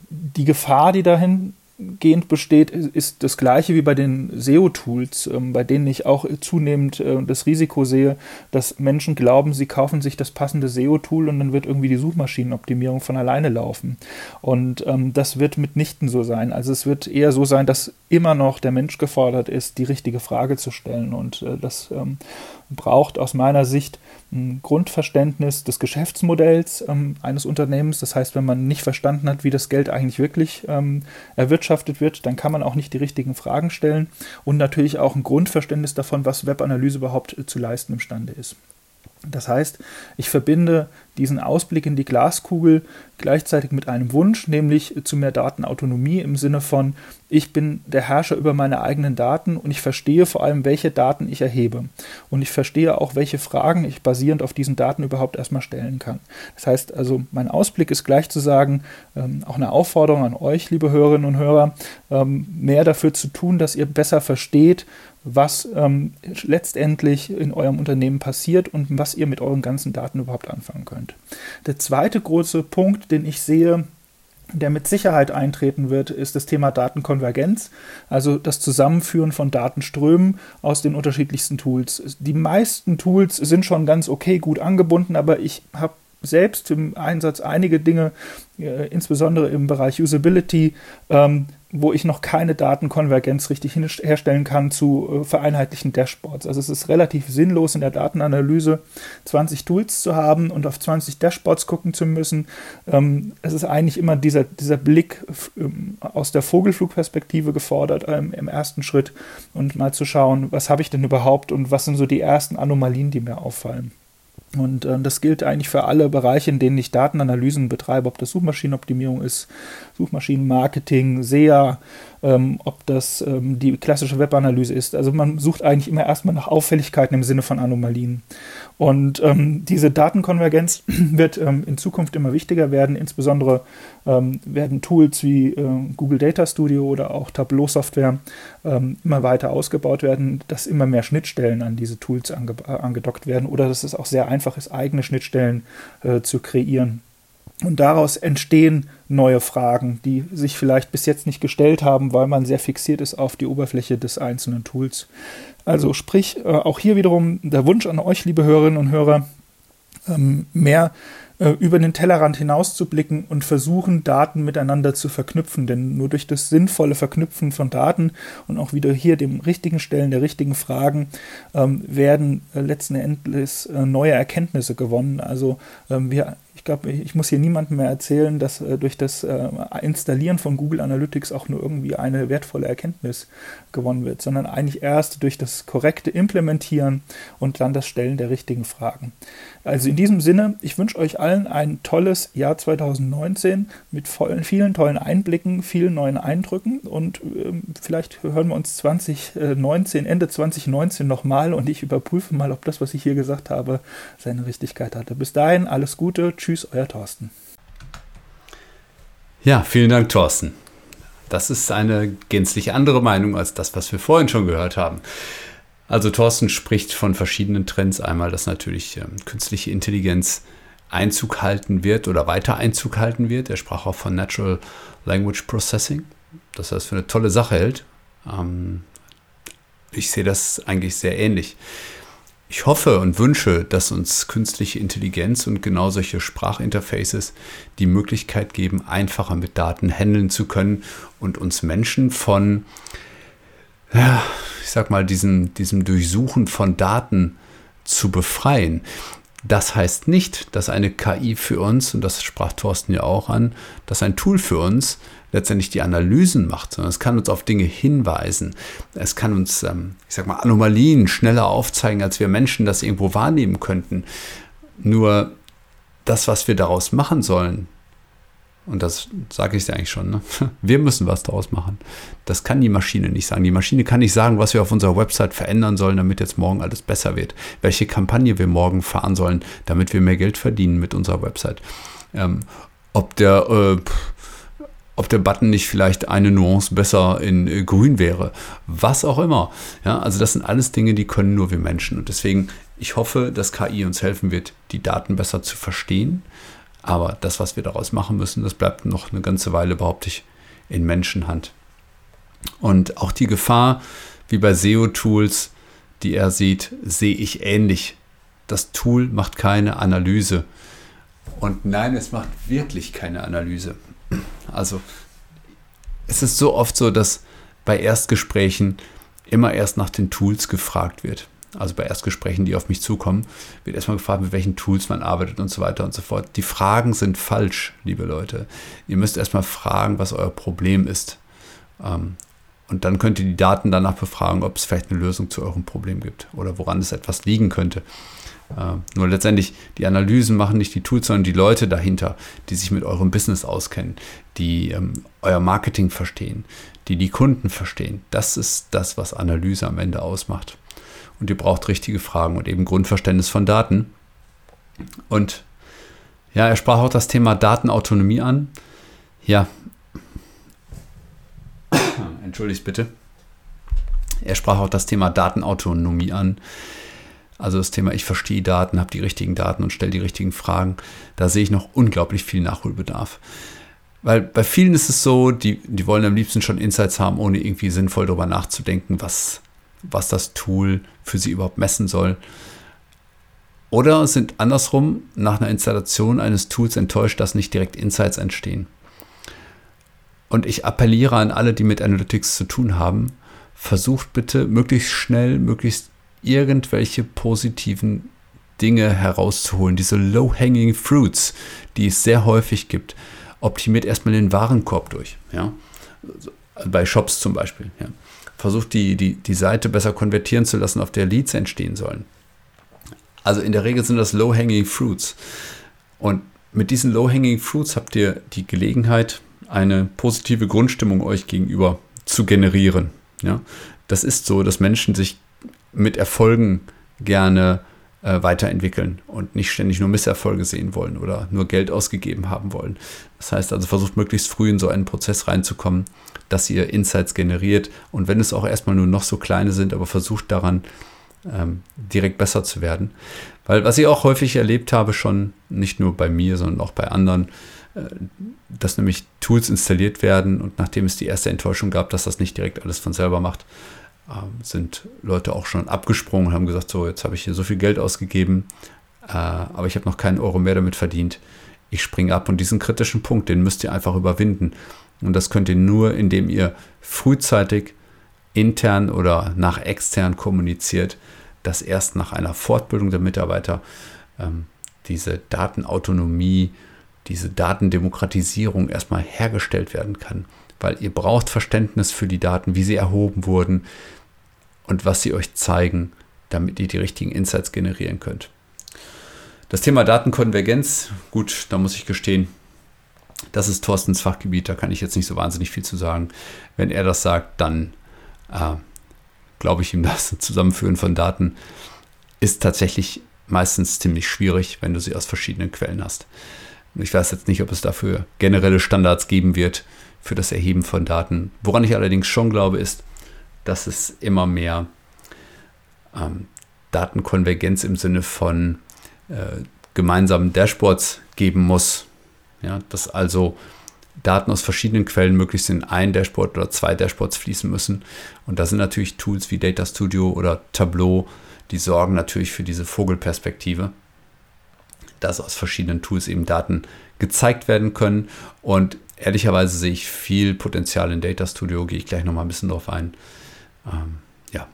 Die Gefahr, die dahin weitgehend besteht, ist das gleiche wie bei den SEO-Tools, ähm, bei denen ich auch zunehmend äh, das Risiko sehe, dass Menschen glauben, sie kaufen sich das passende SEO-Tool und dann wird irgendwie die Suchmaschinenoptimierung von alleine laufen. Und ähm, das wird mitnichten so sein. Also es wird eher so sein, dass immer noch der Mensch gefordert ist, die richtige Frage zu stellen. Und äh, das ähm, braucht aus meiner Sicht ein Grundverständnis des Geschäftsmodells ähm, eines Unternehmens. Das heißt, wenn man nicht verstanden hat, wie das Geld eigentlich wirklich ähm, erwirtschaftet wird, dann kann man auch nicht die richtigen Fragen stellen und natürlich auch ein Grundverständnis davon, was Webanalyse überhaupt äh, zu leisten imstande ist. Das heißt, ich verbinde diesen Ausblick in die Glaskugel gleichzeitig mit einem Wunsch, nämlich zu mehr Datenautonomie im Sinne von, ich bin der Herrscher über meine eigenen Daten und ich verstehe vor allem, welche Daten ich erhebe. Und ich verstehe auch, welche Fragen ich basierend auf diesen Daten überhaupt erstmal stellen kann. Das heißt also, mein Ausblick ist gleich zu sagen, ähm, auch eine Aufforderung an euch, liebe Hörerinnen und Hörer, ähm, mehr dafür zu tun, dass ihr besser versteht, was ähm, letztendlich in eurem Unternehmen passiert und was ihr mit euren ganzen Daten überhaupt anfangen könnt. Der zweite große Punkt, den ich sehe, der mit Sicherheit eintreten wird, ist das Thema Datenkonvergenz, also das Zusammenführen von Datenströmen aus den unterschiedlichsten Tools. Die meisten Tools sind schon ganz okay, gut angebunden, aber ich habe selbst im Einsatz einige Dinge, äh, insbesondere im Bereich Usability, ähm, wo ich noch keine Datenkonvergenz richtig herstellen kann zu äh, vereinheitlichen Dashboards. Also es ist relativ sinnlos in der Datenanalyse 20 Tools zu haben und auf 20 Dashboards gucken zu müssen. Ähm, es ist eigentlich immer dieser, dieser Blick ähm, aus der Vogelflugperspektive gefordert ähm, im ersten Schritt und mal zu schauen, was habe ich denn überhaupt und was sind so die ersten Anomalien, die mir auffallen. Und äh, das gilt eigentlich für alle Bereiche, in denen ich Datenanalysen betreibe, ob das Suchmaschinenoptimierung ist, Suchmaschinenmarketing, SEA, ähm, ob das ähm, die klassische Webanalyse ist. Also man sucht eigentlich immer erstmal nach Auffälligkeiten im Sinne von Anomalien. Und ähm, diese Datenkonvergenz (clears throat) wird ähm, in Zukunft immer wichtiger werden. Insbesondere ähm, werden Tools wie äh, Google Data Studio oder auch Tableau Software ähm, immer weiter ausgebaut werden, dass immer mehr Schnittstellen an diese Tools ange äh, angedockt werden oder dass es auch sehr einfach ist, eigene Schnittstellen äh, zu kreieren. Und daraus entstehen neue Fragen, die sich vielleicht bis jetzt nicht gestellt haben, weil man sehr fixiert ist auf die Oberfläche des einzelnen Tools. Also sprich, äh, auch hier wiederum der Wunsch an euch, liebe Hörerinnen und Hörer, ähm, mehr äh, über den Tellerrand hinauszublicken und versuchen, Daten miteinander zu verknüpfen. Denn nur durch das sinnvolle Verknüpfen von Daten und auch wieder hier dem richtigen Stellen der richtigen Fragen ähm, werden äh, letzten Endes neue Erkenntnisse gewonnen. Also ähm, wir glaube, ich muss hier niemandem mehr erzählen, dass äh, durch das äh, Installieren von Google Analytics auch nur irgendwie eine wertvolle Erkenntnis gewonnen wird, sondern eigentlich erst durch das korrekte Implementieren und dann das Stellen der richtigen Fragen. Also in diesem Sinne, ich wünsche euch allen ein tolles Jahr 2019 mit vollen, vielen tollen Einblicken, vielen neuen Eindrücken und ähm, vielleicht hören wir uns 2019, Ende 2019 nochmal und ich überprüfe mal, ob das, was ich hier gesagt habe, seine Richtigkeit hatte. Bis dahin, alles Gute. Tschüss, euer Thorsten. Ja, vielen Dank, Thorsten. Das ist eine gänzlich andere Meinung als das, was wir vorhin schon gehört haben. Also Thorsten spricht von verschiedenen Trends. Einmal, dass natürlich ähm, künstliche Intelligenz Einzug halten wird oder weiter Einzug halten wird. Er sprach auch von Natural Language Processing, dass er das für eine tolle Sache hält. Ähm, ich sehe das eigentlich sehr ähnlich. Ich hoffe und wünsche, dass uns künstliche Intelligenz und genau solche Sprachinterfaces die Möglichkeit geben, einfacher mit Daten handeln zu können und uns Menschen von, ja, ich sag mal, diesem, diesem Durchsuchen von Daten zu befreien. Das heißt nicht, dass eine KI für uns, und das sprach Thorsten ja auch an, dass ein Tool für uns letztendlich die Analysen macht, sondern es kann uns auf Dinge hinweisen. Es kann uns, ähm, ich sag mal, Anomalien schneller aufzeigen, als wir Menschen das irgendwo wahrnehmen könnten. Nur das, was wir daraus machen sollen, und das sage ich dir eigentlich schon, ne? (laughs) wir müssen was daraus machen. Das kann die Maschine nicht sagen. Die Maschine kann nicht sagen, was wir auf unserer Website verändern sollen, damit jetzt morgen alles besser wird. Welche Kampagne wir morgen fahren sollen, damit wir mehr Geld verdienen mit unserer Website. Ähm, ob der äh, ob der Button nicht vielleicht eine Nuance besser in äh, grün wäre. Was auch immer. Ja, also das sind alles Dinge, die können nur wir Menschen. Und deswegen, ich hoffe, dass KI uns helfen wird, die Daten besser zu verstehen. Aber das, was wir daraus machen müssen, das bleibt noch eine ganze Weile, behaupte ich, in Menschenhand. Und auch die Gefahr, wie bei SEO-Tools, die er sieht, sehe ich ähnlich. Das Tool macht keine Analyse. Und nein, es macht wirklich keine Analyse. Also es ist so oft so, dass bei Erstgesprächen immer erst nach den Tools gefragt wird. Also bei Erstgesprächen, die auf mich zukommen, wird erstmal gefragt, mit welchen Tools man arbeitet und so weiter und so fort. Die Fragen sind falsch, liebe Leute. Ihr müsst erstmal fragen, was euer Problem ist. Ähm, und dann könnt ihr die Daten danach befragen, ob es vielleicht eine Lösung zu eurem Problem gibt oder woran es etwas liegen könnte. Äh, nur letztendlich, die Analysen machen nicht die Tools, sondern die Leute dahinter, die sich mit eurem Business auskennen, die ähm, euer Marketing verstehen, die die Kunden verstehen. Das ist das, was Analyse am Ende ausmacht. Und ihr braucht richtige Fragen und eben Grundverständnis von Daten. Und ja, er sprach auch das Thema Datenautonomie an. Ja, (coughs) entschuldigt bitte. Er sprach auch das Thema Datenautonomie an. Also das Thema, ich verstehe Daten, habe die richtigen Daten und stelle die richtigen Fragen. Da sehe ich noch unglaublich viel Nachholbedarf. Weil bei vielen ist es so, die, die wollen am liebsten schon Insights haben, ohne irgendwie sinnvoll darüber nachzudenken, was, was das Tool für sie überhaupt messen soll. Oder sind andersrum nach einer Installation eines Tools enttäuscht, dass nicht direkt Insights entstehen. Und ich appelliere an alle, die mit Analytics zu tun haben, versucht bitte möglichst schnell, möglichst irgendwelche positiven Dinge herauszuholen. Diese low-hanging fruits, die es sehr häufig gibt, optimiert erstmal den Warenkorb durch. Ja? Bei Shops zum Beispiel. Ja? Versucht die, die, die Seite besser konvertieren zu lassen, auf der Leads entstehen sollen. Also in der Regel sind das low-hanging fruits. Und mit diesen low-hanging fruits habt ihr die Gelegenheit, eine positive Grundstimmung euch gegenüber zu generieren. Ja? Das ist so, dass Menschen sich mit Erfolgen gerne äh, weiterentwickeln und nicht ständig nur Misserfolge sehen wollen oder nur Geld ausgegeben haben wollen. Das heißt also, versucht möglichst früh in so einen Prozess reinzukommen, dass ihr Insights generiert und wenn es auch erstmal nur noch so kleine sind, aber versucht daran ähm, direkt besser zu werden. Weil was ich auch häufig erlebt habe, schon nicht nur bei mir, sondern auch bei anderen, äh, dass nämlich Tools installiert werden und nachdem es die erste Enttäuschung gab, dass das nicht direkt alles von selber macht, ähm, sind Leute auch schon abgesprungen und haben gesagt, so, jetzt habe ich hier so viel Geld ausgegeben, äh, aber ich habe noch keinen Euro mehr damit verdient. Ich springe ab und diesen kritischen Punkt, den müsst ihr einfach überwinden. Und das könnt ihr nur, indem ihr frühzeitig intern oder nach extern kommuniziert, dass erst nach einer Fortbildung der Mitarbeiter ähm, diese Datenautonomie, diese Datendemokratisierung erstmal hergestellt werden kann. Weil ihr braucht Verständnis für die Daten, wie sie erhoben wurden, und was sie euch zeigen, damit ihr die richtigen Insights generieren könnt. Das Thema Datenkonvergenz, gut, da muss ich gestehen, das ist Thorstens Fachgebiet, da kann ich jetzt nicht so wahnsinnig viel zu sagen. Wenn er das sagt, dann äh, glaube ich ihm, (laughs) das Zusammenführen von Daten ist tatsächlich meistens ziemlich schwierig, wenn du sie aus verschiedenen Quellen hast. Ich weiß jetzt nicht, ob es dafür generelle Standards geben wird für das Erheben von Daten. Woran ich allerdings schon glaube, ist, dass es immer mehr ähm, Datenkonvergenz im Sinne von äh, gemeinsamen Dashboards geben muss. Ja, dass also Daten aus verschiedenen Quellen möglichst in ein Dashboard oder zwei Dashboards fließen müssen. Und da sind natürlich Tools wie Data Studio oder Tableau, die sorgen natürlich für diese Vogelperspektive, dass aus verschiedenen Tools eben Daten gezeigt werden können. Und ehrlicherweise sehe ich viel Potenzial in Data Studio, gehe ich gleich nochmal ein bisschen drauf ein. Ähm, ja,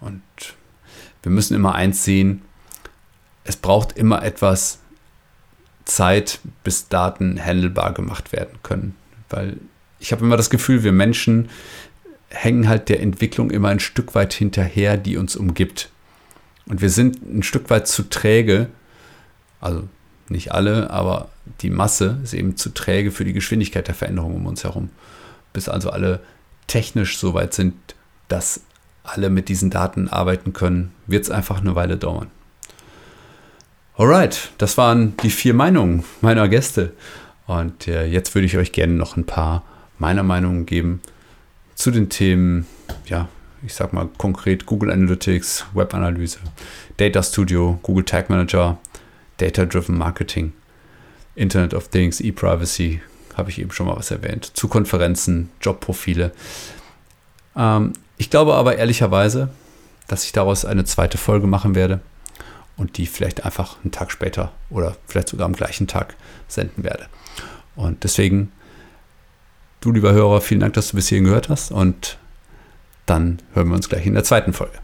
und wir müssen immer eins sehen, es braucht immer etwas Zeit, bis Daten handelbar gemacht werden können. Weil ich habe immer das Gefühl, wir Menschen hängen halt der Entwicklung immer ein Stück weit hinterher, die uns umgibt. Und wir sind ein Stück weit zu träge, also nicht alle, aber die Masse ist eben zu träge für die Geschwindigkeit der Veränderung um uns herum. Bis also alle technisch so weit sind, dass alle mit diesen Daten arbeiten können, wird es einfach eine Weile dauern. Alright, das waren die vier Meinungen meiner Gäste. Und äh, jetzt würde ich euch gerne noch ein paar meiner Meinungen geben zu den Themen, ja, ich sag mal konkret Google Analytics, Webanalyse, Data Studio, Google Tag Manager, Data-Driven Marketing, Internet of Things, E-Privacy, habe ich eben schon mal was erwähnt, zu Konferenzen, Jobprofile. Ähm, ich glaube aber ehrlicherweise, dass ich daraus eine zweite Folge machen werde und die vielleicht einfach einen Tag später oder vielleicht sogar am gleichen Tag senden werde. Und deswegen, du lieber Hörer, vielen Dank, dass du bis hierhin gehört hast und dann hören wir uns gleich in der zweiten Folge.